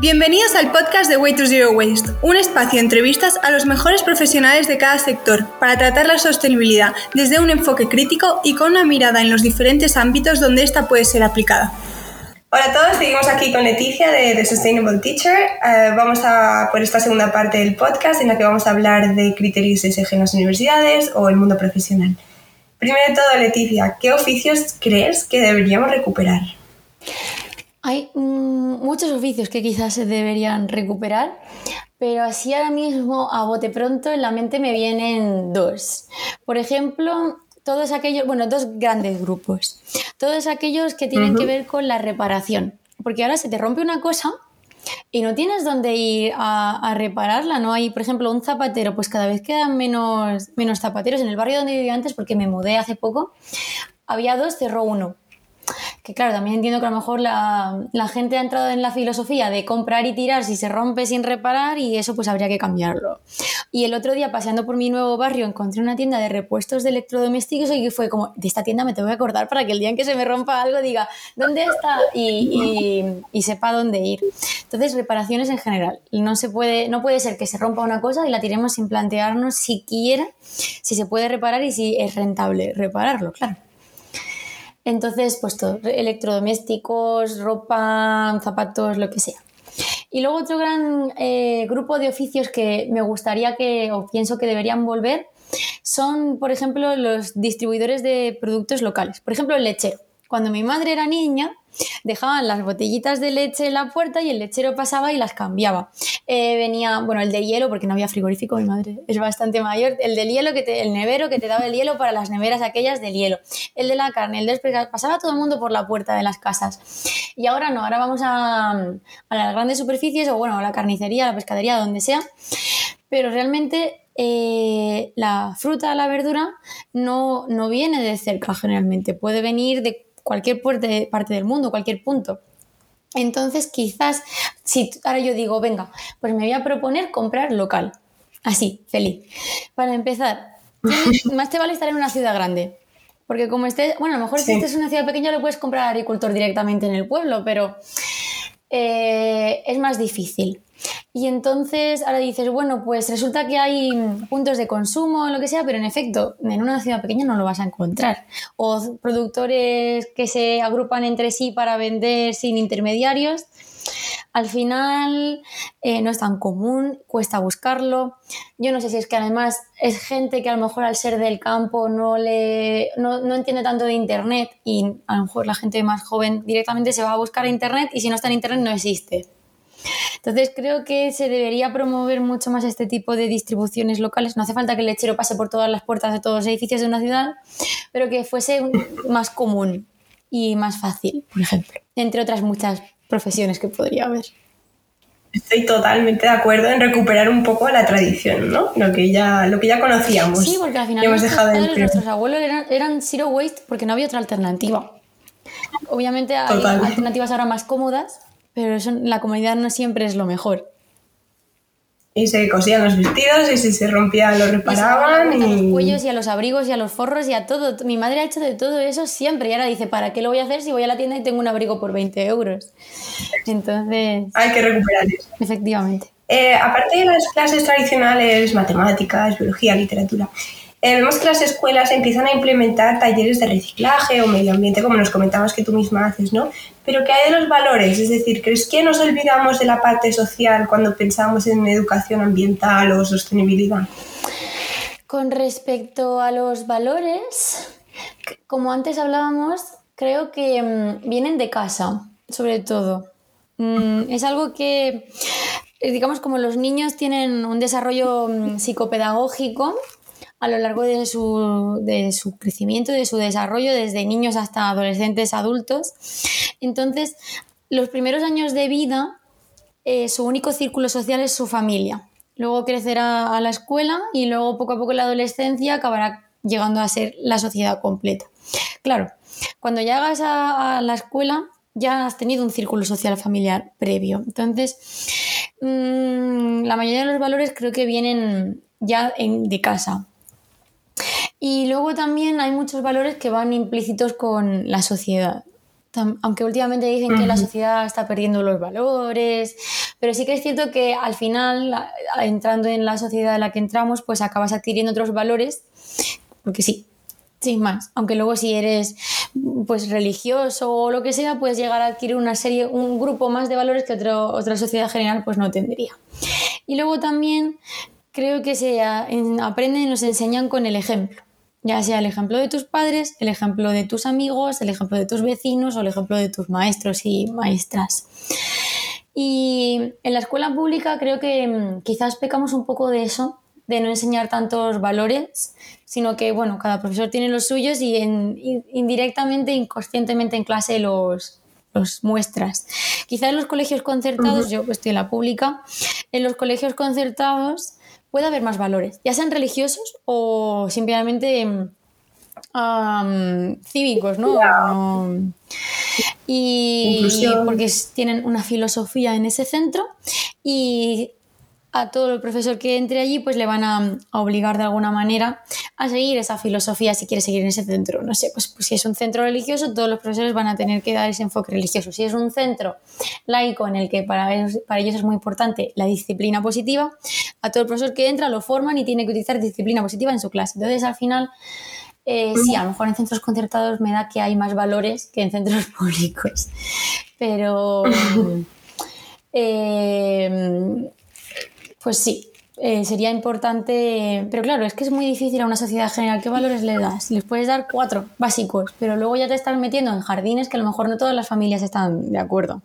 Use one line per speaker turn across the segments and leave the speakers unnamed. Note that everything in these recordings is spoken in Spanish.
Bienvenidos al podcast de Way to Zero Waste, un espacio de entrevistas a los mejores profesionales de cada sector para tratar la sostenibilidad desde un enfoque crítico y con una mirada en los diferentes ámbitos donde ésta puede ser aplicada. Hola a todos, seguimos aquí con Leticia de The Sustainable Teacher. Eh, vamos a por esta segunda parte del podcast en la que vamos a hablar de criterios SG en las universidades o el mundo profesional. Primero de todo, Leticia, ¿qué oficios crees que deberíamos recuperar?
Hay mm, muchos oficios que quizás se deberían recuperar, pero así ahora mismo a bote pronto en la mente me vienen dos. Por ejemplo, todos aquellos, bueno, dos grandes grupos. Todos aquellos que tienen que ver con la reparación. Porque ahora se te rompe una cosa y no tienes dónde ir a, repararla, ¿no? Hay, por ejemplo, un zapatero, pues cada vez quedan menos, menos zapateros. En el barrio donde vivía antes, porque me mudé hace poco, había dos, cerró uno que claro, también entiendo que a lo mejor la, gente ha entrado en la filosofía de comprar y tirar si se rompe sin reparar y eso pues habría que cambiarlo. Y el otro día paseando por mi nuevo barrio encontré una tienda de repuestos de electrodomésticos y fue como, de esta tienda me tengo que acordar para que el día en que se me rompa algo diga, ¿dónde está? Y, y, sepa dónde ir. Entonces, reparaciones en general. No, se puede, no puede ser que se rompa una cosa y la tiremos sin plantearnos siquiera si se puede reparar y si es rentable repararlo, claro. Entonces, pues todo, electrodomésticos, ropa, zapatos, lo que sea. Y luego otro gran eh, grupo de oficios que me gustaría que, o pienso que deberían volver, son, por ejemplo, los distribuidores de productos locales. Por ejemplo, el lechero. Cuando mi madre era niña, dejaban las botellitas de leche en la puerta y el lechero pasaba y las cambiaba. Eh, venía, bueno, el de hielo, porque no había frigorífico, mi madre es bastante mayor, el del hielo, que te, el nevero que te daba el hielo para las neveras aquellas del hielo, el de la carne, el de pasaba todo el mundo por la puerta de las casas. Y ahora no, ahora vamos a, las grandes superficies o bueno, a la carnicería, a la pescadería, donde sea, pero realmente eh, la fruta, la verdura, no, no viene de cerca generalmente, puede venir de cualquier parte del mundo, cualquier punto. Entonces, quizás, si ahora yo digo, venga, pues me voy a proponer comprar local. Así, feliz. Para empezar, más te vale estar en una ciudad grande. Porque como estés, bueno, a lo mejor si estés en una ciudad pequeña lo puedes comprar agricultor directamente en el pueblo, pero eh, es más difícil. Y entonces ahora dices, bueno, pues resulta que hay puntos de consumo lo que sea, pero en efecto, en una ciudad pequeña no lo vas a encontrar. O productores que se agrupan entre sí para vender sin intermediarios. Al final eh, no es tan común, cuesta buscarlo. Yo no sé si es que además es gente que a lo mejor al ser del campo no, le, no, no entiende tanto de Internet y a lo mejor la gente más joven directamente se va a buscar a Internet y si no está en Internet no existe. Entonces creo que se debería promover mucho más este tipo de distribuciones locales. No hace falta que el lechero pase por todas las puertas de todos los edificios de una ciudad, pero que fuese más común y más fácil, por ejemplo, entre otras muchas profesiones que podría haber.
Estoy totalmente de acuerdo en recuperar un poco la tradición, ¿no? Lo que ya, lo que ya conocíamos.
Sí, porque al final nuestros, abuelos eran, eran, zero waste porque no había otra alternativa. Obviamente hay alternativas ahora más cómodas, pero eso, la comodidad no siempre es lo mejor.
Y se cosían los vestidos y si se rompía lo reparaban.
Y, a los cuellos y a los abrigos y a los forros y a todo. Mi madre ha hecho de todo eso siempre y ahora dice, ¿para qué lo voy a hacer si voy a la tienda y tengo un abrigo por 20 euros? Entonces...
Hay que recuperar eso.
Efectivamente.
Eh, aparte de las clases tradicionales, matemáticas, biología, literatura, eh, vemos que las escuelas empiezan a implementar talleres de reciclaje o medio ambiente, como nos comentabas que tú misma haces, ¿no? Pero ¿qué hay de los valores? Es decir, ¿crees que nos olvidamos de la parte social cuando pensamos en educación ambiental o sostenibilidad?
Con respecto a los valores, como antes hablábamos, creo que mm, vienen de casa, sobre todo. Mm, es algo que, digamos, como los niños tienen un desarrollo mm, psicopedagógico, a lo largo de su, de su crecimiento, de su desarrollo, desde niños hasta adolescentes, adultos. Entonces, los primeros años de vida, eh, su único círculo social es su familia. Luego crecerá a la escuela y luego poco a poco la adolescencia acabará llegando a ser la sociedad completa. Claro, cuando llegas a, la escuela ya has tenido un círculo social familiar previo. Entonces, mm, la mayoría de los valores creo que vienen ya de casa. Y luego también hay muchos valores que van implícitos con la sociedad. aunque últimamente dicen que la sociedad está perdiendo los valores, pero sí que es cierto que al final, entrando en la sociedad en la que entramos, pues acabas adquiriendo otros valores, porque sí, sin más. Aunque luego si eres pues religioso o lo que sea, puedes llegar a adquirir una serie, un grupo más de valores que otra sociedad general pues no tendría. Y luego también creo que se aprenden y nos enseñan con el ejemplo. Ya sea el ejemplo de tus padres, el ejemplo de tus amigos, el ejemplo de tus vecinos o el ejemplo de tus maestros y maestras. Y en la escuela pública creo que mm, quizás pecamos un poco de eso, de no enseñar tantos valores, sino que, bueno, cada profesor tiene los suyos y indirectamente, inconscientemente en clase los, los muestras. Quizás en los colegios concertados, yo estoy en la pública, en los colegios concertados puede haber más valores, ya sean religiosos o simplemente cívicos, ¿no? Y porque tienen una filosofía en ese centro y a todo el profesor que entre allí, pues le van a, obligar de alguna manera a seguir esa filosofía si quiere seguir en ese centro. No sé, pues, pues, si es un centro religioso, todos los profesores van a tener que dar ese enfoque religioso. Si es un centro laico en el que para ellos, para ellos es muy importante la disciplina positiva, a todo el profesor que entra lo forman y tiene que utilizar disciplina positiva en su clase. Entonces, al final, eh, sí, a lo mejor en centros concertados me da que hay más valores que en centros públicos. Pero... Eh, pues sí, eh, sería importante, pero claro, es que es muy difícil a una sociedad general. ¿Qué valores le das? Les puedes dar cuatro básicos, pero luego ya te estás metiendo en jardines que a lo mejor no todas las familias están de acuerdo.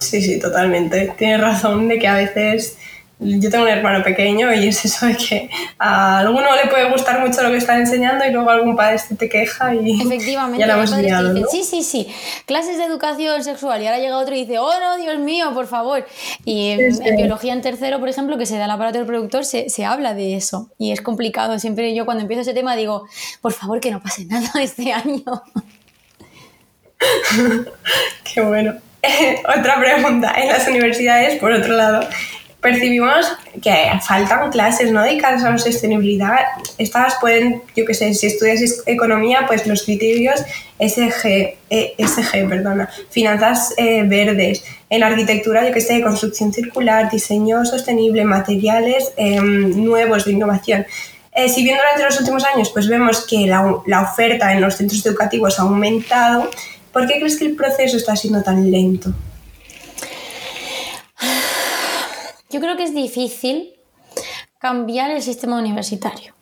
Sí, sí, totalmente. Tienes razón de que a veces yo tengo un hermano pequeño y es eso de que a alguno le puede gustar mucho lo que están enseñando y luego algún padre te queja y
Efectivamente,
ya lo hemos liado,
Sí, sí, sí, clases de educación sexual y ahora llega otro y dice, oh no, Dios mío, por favor. Y en, biología en tercero, por ejemplo, que se da el aparato del productor, se, se habla de eso y es complicado. Siempre yo cuando empiezo ese tema digo, por favor, que no pase nada este año.
Qué bueno. Otra pregunta. En las universidades, por otro lado, percibimos que faltan clases ¿no? dedicadas a la sostenibilidad. Estas pueden, yo qué sé, si estudias economía, pues los criterios SG, ESG, perdona, finanzas eh, verdes, en arquitectura, yo que sé, construcción circular, diseño sostenible, materiales em, nuevos de innovación. Eh, si bien durante los últimos años pues vemos que la, la oferta en los centros educativos ha aumentado, ¿por qué crees que el proceso está siendo tan lento?
Yo creo que es difícil cambiar el sistema universitario.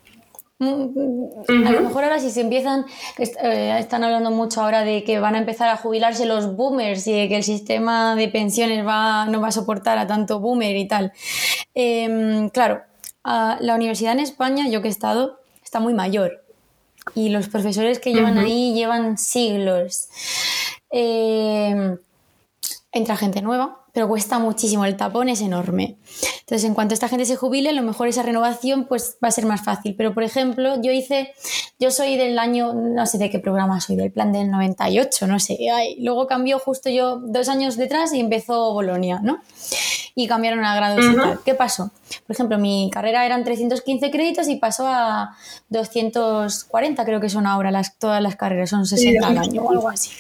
A lo mejor ahora si se empiezan, eh, están hablando mucho ahora de que van a empezar a jubilarse los boomers y de que el sistema de pensiones va, no va a soportar a tanto boomer y tal. Em, claro, la universidad en España, yo que he estado, está muy mayor y los profesores que llevan ahí llevan siglos. Em, entra gente nueva, pero cuesta muchísimo, el tapón es enorme. Entonces, en cuanto esta gente se jubile, a lo mejor esa renovación pues, va a ser más fácil. Pero, por ejemplo, yo hice, yo soy del año, no sé de qué programa soy, del plan del 98, no sé. luego cambió justo yo dos años detrás y empezó Bolonia, ¿no? Y cambiaron a grados y tal. ¿Qué pasó? Por ejemplo, mi carrera eran 315 créditos y pasó a 240, creo que son ahora las, todas las carreras, son 60 al año o algo así.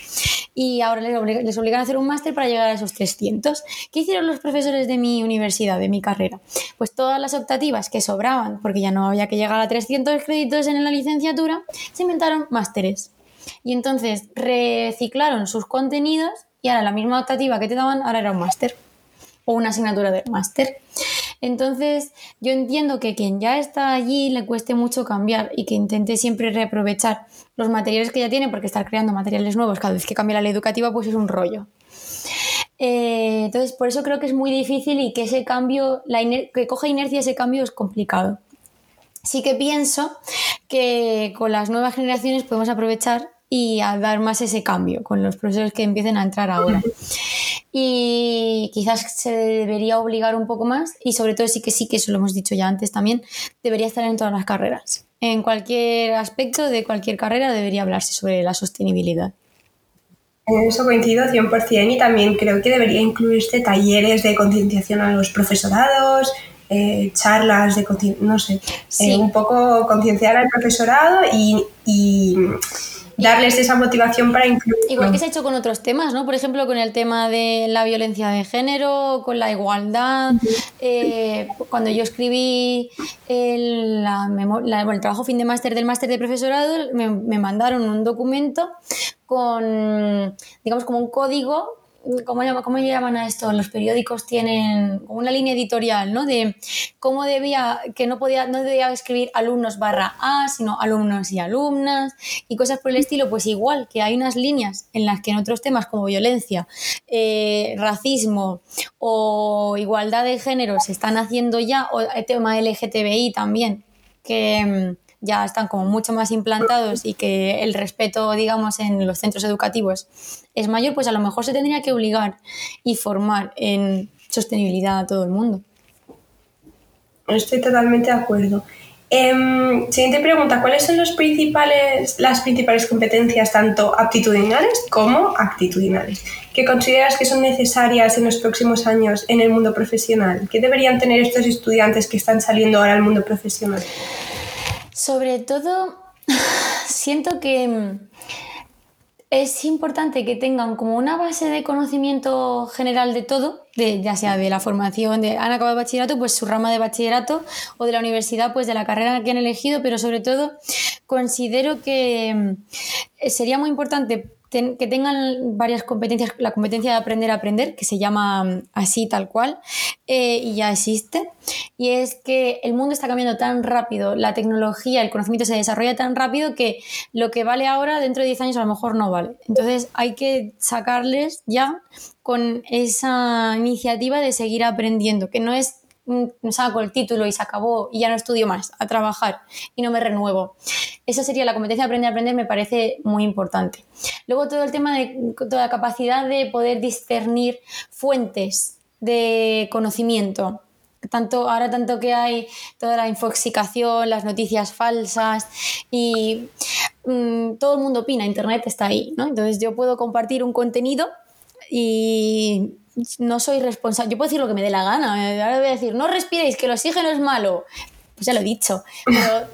Y ahora les, obligan a hacer un máster para llegar a esos 300. ¿Qué hicieron los profesores de mi universidad, de mi carrera? Pues todas las optativas que sobraban, porque ya no había que llegar a 300 créditos en la licenciatura, se inventaron másteres. Y entonces reciclaron sus contenidos y ahora la misma optativa que te daban, ahora era un máster o una asignatura de máster. Entonces, yo entiendo que quien ya está allí le cueste mucho cambiar y que intente siempre reaprovechar los materiales que ya tiene, porque estar creando materiales nuevos cada vez que cambia la ley educativa, pues es un rollo. Eh, entonces, por eso creo que es muy difícil y que ese cambio, que coja inercia ese cambio es complicado. Sí que pienso que con las nuevas generaciones podemos aprovechar y dar más ese cambio con los profesores que empiecen a entrar ahora. Y quizás se debería obligar un poco más y sobre todo sí que sí, que eso lo hemos dicho ya antes también, debería estar en todas las carreras. En cualquier aspecto de cualquier carrera debería hablarse sobre la sostenibilidad.
En eso coincido 100% y también creo que debería incluirse talleres de concienciación a los profesorados, eh, charlas de, no sé, eh, un poco concienciar al profesorado y, darles esa motivación para incluir.
Igual que se ha hecho con otros temas, ¿no? Por ejemplo, con el tema de la violencia de género, con la igualdad. Eh, cuando yo escribí el, el trabajo fin de máster del máster de profesorado, me, me mandaron un documento con, digamos, como un código ¿cómo, ¿cómo llaman a esto? Los periódicos tienen una línea editorial, ¿no? De cómo debía, que no podía, no debía escribir alumnos barra A, sino alumnos y alumnas y cosas por el estilo, pues igual que hay unas líneas en las que en otros temas como violencia, eh, racismo o igualdad de género se están haciendo ya, o el tema LGTBI también, que ya están como mucho más implantados y que el respeto, digamos, en los centros educativos es mayor, pues a lo mejor se tendría que obligar y formar en sostenibilidad a todo el mundo.
Estoy totalmente de acuerdo. Em, siguiente pregunta, ¿cuáles son los principales, las principales competencias tanto aptitudinales como actitudinales que consideras que son necesarias en los próximos años en el mundo profesional? ¿Qué deberían tener estos estudiantes que están saliendo ahora al mundo profesional?
Sobre todo, siento que mm, es importante que tengan como una base de conocimiento general de todo, de, ya sea de la formación, de han acabado bachillerato, pues su rama de bachillerato, o de la universidad, pues de la carrera que han elegido, pero sobre todo considero que mm, sería muy importante que tengan varias competencias, la competencia de aprender a aprender, que se llama mm, así tal cual, eh, y ya existe, y es que el mundo está cambiando tan rápido, la tecnología, el conocimiento se desarrolla tan rápido que lo que vale ahora dentro de 10 años a lo mejor no vale. Entonces hay que sacarles ya con esa iniciativa de seguir aprendiendo, que no es saco el título y se acabó y ya no estudio más, a trabajar y no me renuevo. Esa sería la competencia de aprender a aprender, me parece muy importante. Luego todo el tema de toda la capacidad de poder discernir fuentes de conocimiento. Tanto, ahora tanto que hay toda la infoxicación, las noticias falsas y mm, todo el mundo opina, Internet está ahí, ¿no? Entonces yo puedo compartir un contenido y no soy responsable. Yo puedo decir lo que me dé la gana. Ahora voy a decir, no respiréis, que el oxígeno es malo. Pues ya lo he dicho. Pero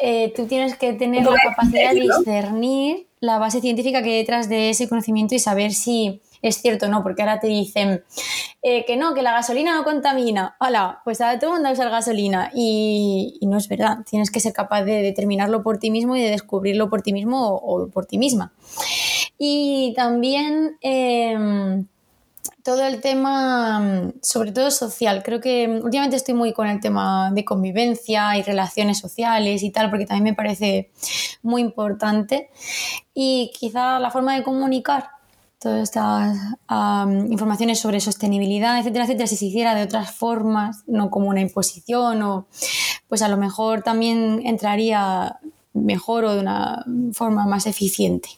eh, tú tienes que tener la capacidad de discernir la base científica que hay detrás de ese conocimiento y saber si es cierto o no, porque ahora te dicen eh, que no, que la gasolina no contamina. Hola, pues ahora todo el mundo usa gasolina y, no es verdad. Tienes que ser capaz de determinarlo por ti mismo y de descubrirlo por ti mismo o, por ti misma. Y también... Em, todo el tema, mm, sobre todo social. Creo que mm, últimamente estoy muy con el tema de convivencia y relaciones sociales y tal, porque también me parece muy importante. Y quizá la forma de comunicar todas estas informaciones sobre sostenibilidad, etcétera, etcétera, si se hiciera de otras formas, no como una imposición, o pues a lo mejor también entraría mejor o de una forma más eficiente.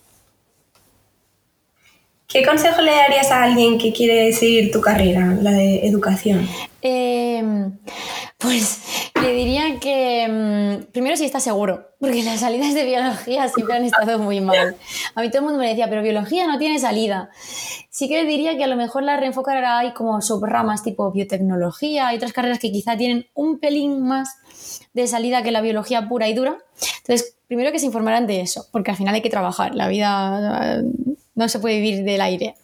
¿Qué consejo le darías a alguien que quiere seguir tu carrera, la de educación?
Em, pues le diría que mm, primero si está seguro, porque las salidas de biología siempre han estado muy mal. A mí todo el mundo me decía, pero biología no tiene salida. Sí que le diría que a lo mejor la reenfocará hay como subramas tipo biotecnología y otras carreras que quizá tienen un pelín más de salida que la biología pura y dura. Entonces, primero que se informarán de eso, porque al final hay que trabajar. La vida no se puede vivir del aire.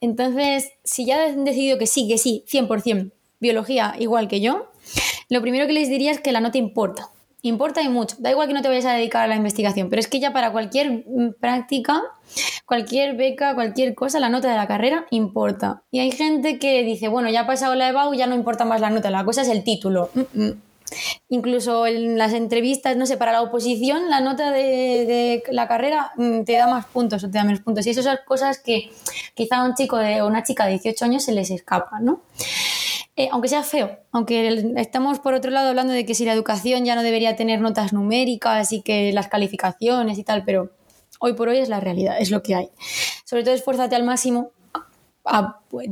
Entonces, si ya han decidido que sí, que sí, 100%, biología igual que yo, lo primero que les diría es que la nota importa. Importa y mucho. Da igual que no te vayas a dedicar a la investigación, pero es que ya para cualquier mm, práctica, cualquier beca, cualquier cosa, la nota de la carrera importa. Y hay gente que dice, bueno, ya ha pasado la EBAU, ya no importa más la nota, la cosa es el título. Mm, mm. Incluso en las entrevistas, no sé, para la oposición, la nota de, la carrera mm, te da más puntos o te da menos puntos. Y esas cosas que quizá a un chico o una chica de 18 años se les escapa, ¿no? Eh, aunque sea feo, aunque estamos por otro lado hablando de que si la educación ya no debería tener notas numéricas y que las calificaciones y tal, pero hoy por hoy es la realidad, es lo que hay. Sobre todo esfuérzate al máximo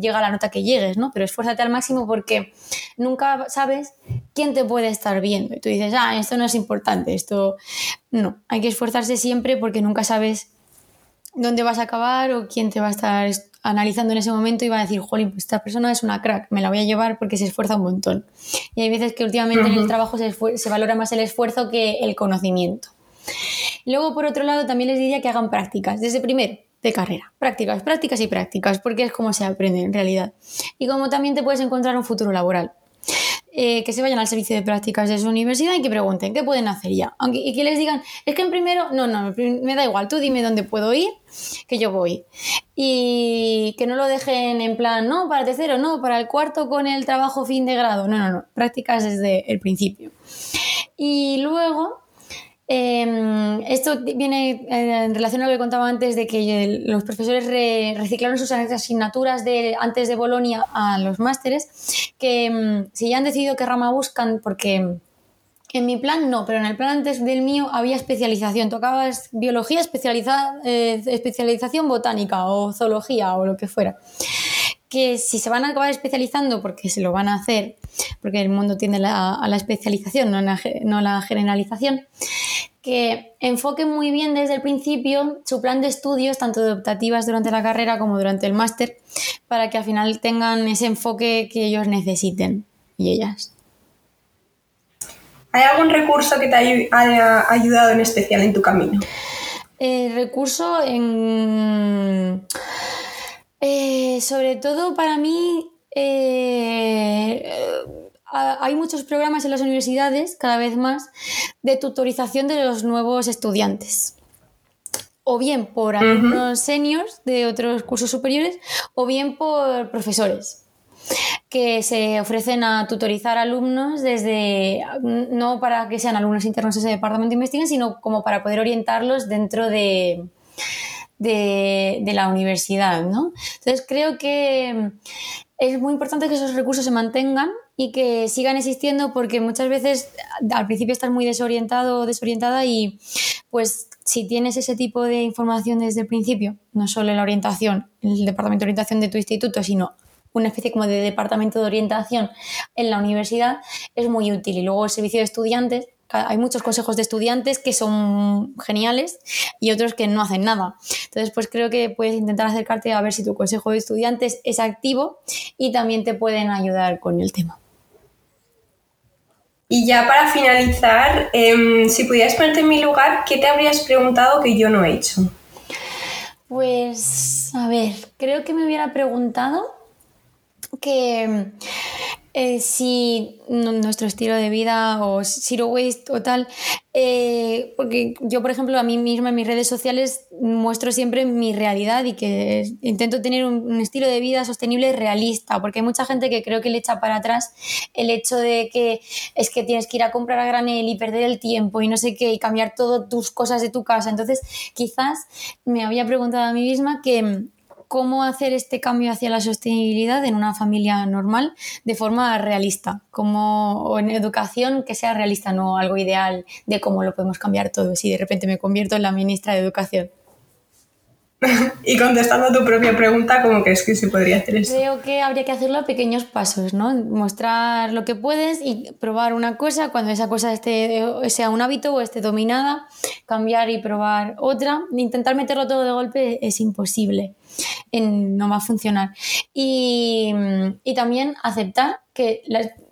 llega a la nota que llegues, ¿no? Pero esfuérzate al máximo porque nunca sabes quién te puede estar viendo. Y tú dices, ah, esto no es importante, esto no. Hay que esforzarse siempre porque nunca sabes dónde vas a acabar o quién te va a estar analizando en ese momento y va a decir, jolín, pues esta persona es una crack, me la voy a llevar porque se esfuerza un montón. Y hay veces que últimamente en el trabajo se, se valora más el esfuerzo que el conocimiento. Luego, por otro lado, también les diría que hagan prácticas. Desde primero, de carrera. Prácticas, prácticas y prácticas, porque es como se aprende en realidad. Y como también te puedes encontrar un futuro laboral. Eh, que se vayan al servicio de prácticas de su universidad y que pregunten qué pueden hacer ya. Aunque, y que les digan, es que en primero, no, no, me da igual, tú dime dónde puedo ir, que yo voy. Y que no lo dejen en plan, no, para el tercero, no, para el cuarto con el trabajo fin de grado. No, no, no, prácticas desde el principio. Y luego, Em, esto viene eh, en relación a lo que contaba antes de que los profesores reciclaron sus asignaturas de, antes de Bolonia a los másteres, que em, si ya han decidido qué rama buscan, porque en mi plan no, pero en el plan antes del mío había especialización. Tocabas biología, especializada, eh, especialización botánica o zoología o lo que fuera. Que si se van a acabar especializando, porque se lo van a hacer, porque el mundo tiende a la especialización, no a la generalización, que enfoque muy bien desde el principio su plan de estudios, tanto de optativas durante la carrera como durante el máster, para que al final tengan ese enfoque que ellos necesiten y ellas.
¿Hay algún recurso que te haya ayudado en especial en tu camino?
El recurso en... Eh, sobre todo para mí... Eh, hay muchos programas en las universidades, cada vez más, de tutorización de los nuevos estudiantes. O bien por alumnos seniors de otros cursos superiores, o bien por profesores que se ofrecen a tutorizar alumnos desde, no para que sean alumnos internos de ese departamento de investigación, sino como para poder orientarlos dentro de, de, de la universidad. ¿no? Entonces creo que es muy importante que esos recursos se mantengan y que sigan existiendo porque muchas veces al principio estás muy desorientado o desorientada y pues si tienes ese tipo de información desde el principio, no solo la orientación, en el departamento de orientación de tu instituto, sino una especie como de departamento de orientación en la universidad, es muy útil. Y luego el servicio de estudiantes, hay muchos consejos de estudiantes que son geniales y otros que no hacen nada. Entonces, pues creo que puedes intentar acercarte a ver si tu consejo de estudiantes es activo y también te pueden ayudar con el tema.
Y ya para finalizar, em, si pudieras ponerte en mi lugar, ¿qué te habrías preguntado que yo no he hecho?
Pues, a ver, creo que me hubiera preguntado que eh, si nuestro estilo de vida o zero waste o tal, eh, porque yo, por ejemplo, a mí misma en mis redes sociales muestro siempre mi realidad y que intento tener un, estilo de vida sostenible realista, porque hay mucha gente que creo que le echa para atrás el hecho de que es que tienes que ir a comprar a granel y perder el tiempo y no sé qué, y cambiar todas tus cosas de tu casa. Entonces, quizás me había preguntado a mí misma que cómo hacer este cambio hacia la sostenibilidad en una familia normal de forma realista, como o en educación que sea realista, no algo ideal de cómo lo podemos cambiar todo si de repente me convierto en la ministra de Educación.
y contestando a tu propia pregunta, ¿cómo crees que se podría hacer eso?
Creo que habría que hacerlo a pequeños pasos, ¿no? Mostrar lo que puedes y probar una cosa cuando esa cosa esté, sea un hábito o esté dominada, cambiar y probar otra. Intentar meterlo todo de golpe es imposible, no va a funcionar. Y, también aceptar que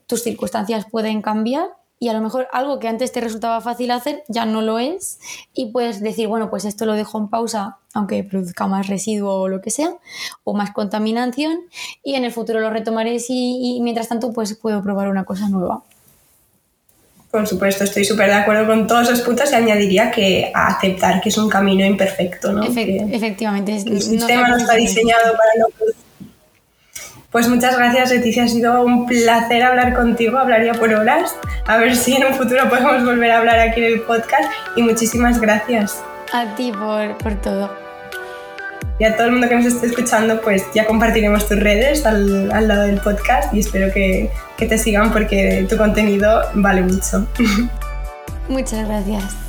tus circunstancias pueden cambiar y a lo mejor algo que antes te resultaba fácil hacer ya no lo es y puedes decir, bueno, pues esto lo dejo en pausa aunque produzca más residuo o lo que sea, o más contaminación y en el futuro lo retomaré y, y mientras tanto pues puedo probar una cosa nueva.
Por supuesto, estoy súper de acuerdo con todos esos puntos y añadiría que aceptar que es un camino imperfecto, ¿no?
efectivamente.
El sistema no está diseñado para no pues muchas gracias, Leticia. Ha sido un placer hablar contigo. Hablaría por horas. A ver si en un futuro podemos volver a hablar aquí en el podcast. Y muchísimas gracias.
A ti por, por todo.
Y a todo el mundo que nos esté escuchando, pues ya compartiremos tus redes al, al lado del podcast y espero que, que te sigan porque tu contenido vale mucho.
Muchas gracias.